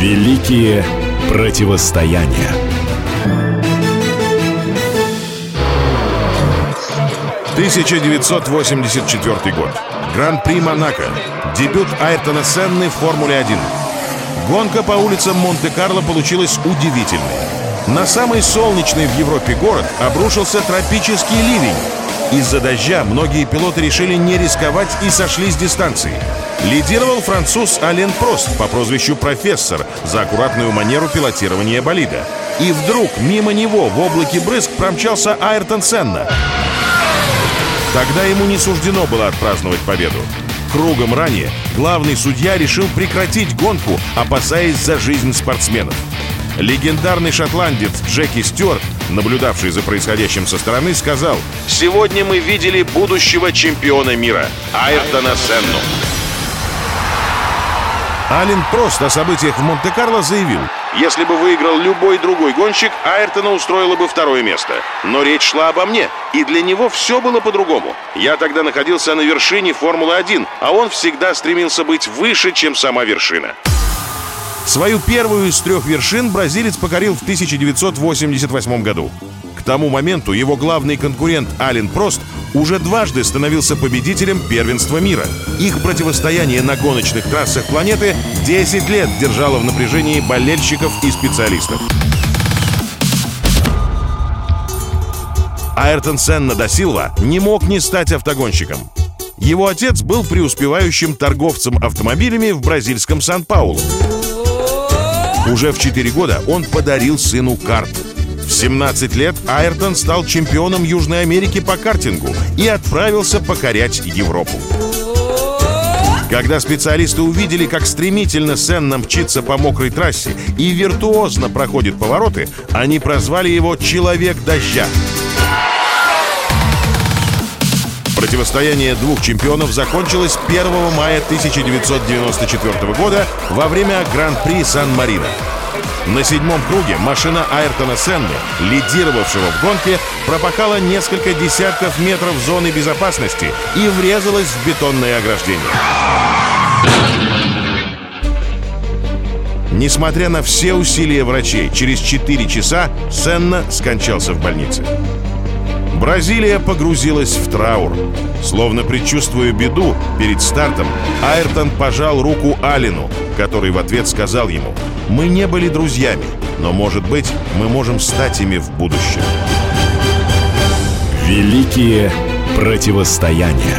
Великие противостояния. «1984 год. Гран-при Монако. Дебют Айртона Сенны в Формуле-1. Гонка по улицам Монте-Карло получилась удивительной. На самый солнечный в Европе город обрушился тропический ливень. Из-за дождя многие пилоты решили не рисковать и сошли с дистанции. Лидировал француз Ален Прост по прозвищу «Профессор» за аккуратную манеру пилотирования болида. И вдруг мимо него в облаке брызг промчался Айртон Сенна. Тогда ему не суждено было отпраздновать победу. Кругом ранее главный судья решил прекратить гонку, опасаясь за жизнь спортсменов. Легендарный шотландец Джеки Стюарт, наблюдавший за происходящим со стороны, сказал «Сегодня мы видели будущего чемпиона мира Айртона Сенну». Ален Прост о событиях в Монте-Карло заявил «Если бы выиграл любой другой гонщик, Айртона устроило бы второе место. Но речь шла обо мне, и для него все было по-другому. Я тогда находился на вершине Формулы-1, а он всегда стремился быть выше, чем сама вершина». Свою первую из трех вершин бразилец покорил в 1988 году. Тому моменту его главный конкурент Ален Прост уже дважды становился победителем первенства мира. Их противостояние на гоночных трассах планеты 10 лет держало в напряжении болельщиков и специалистов. Айртон Сенна да Силва не мог не стать автогонщиком. Его отец был преуспевающим торговцем автомобилями в бразильском Сан-Паулу. Уже в 4 года он подарил сыну карт. В 17 лет Айртон стал чемпионом Южной Америки по картингу и отправился покорять Европу. Когда специалисты увидели, как стремительно Сенна мчится по мокрой трассе и виртуозно проходит повороты, они прозвали его «Человек дождя». Противостояние двух чемпионов закончилось 1 мая 1994 года во время Гран-при Сан-Марино. На седьмом круге машина Айртона Сенны, лидировавшего в гонке, пропахала несколько десятков метров зоны безопасности и врезалась в бетонное ограждение. Несмотря на все усилия врачей, через 4 часа Сенна скончался в больнице. Бразилия погрузилась в траур. Словно предчувствуя беду, перед стартом Айртон пожал руку Алину, который в ответ сказал ему «Мы не были друзьями, но, может быть, мы можем стать ими в будущем». Великие противостояния.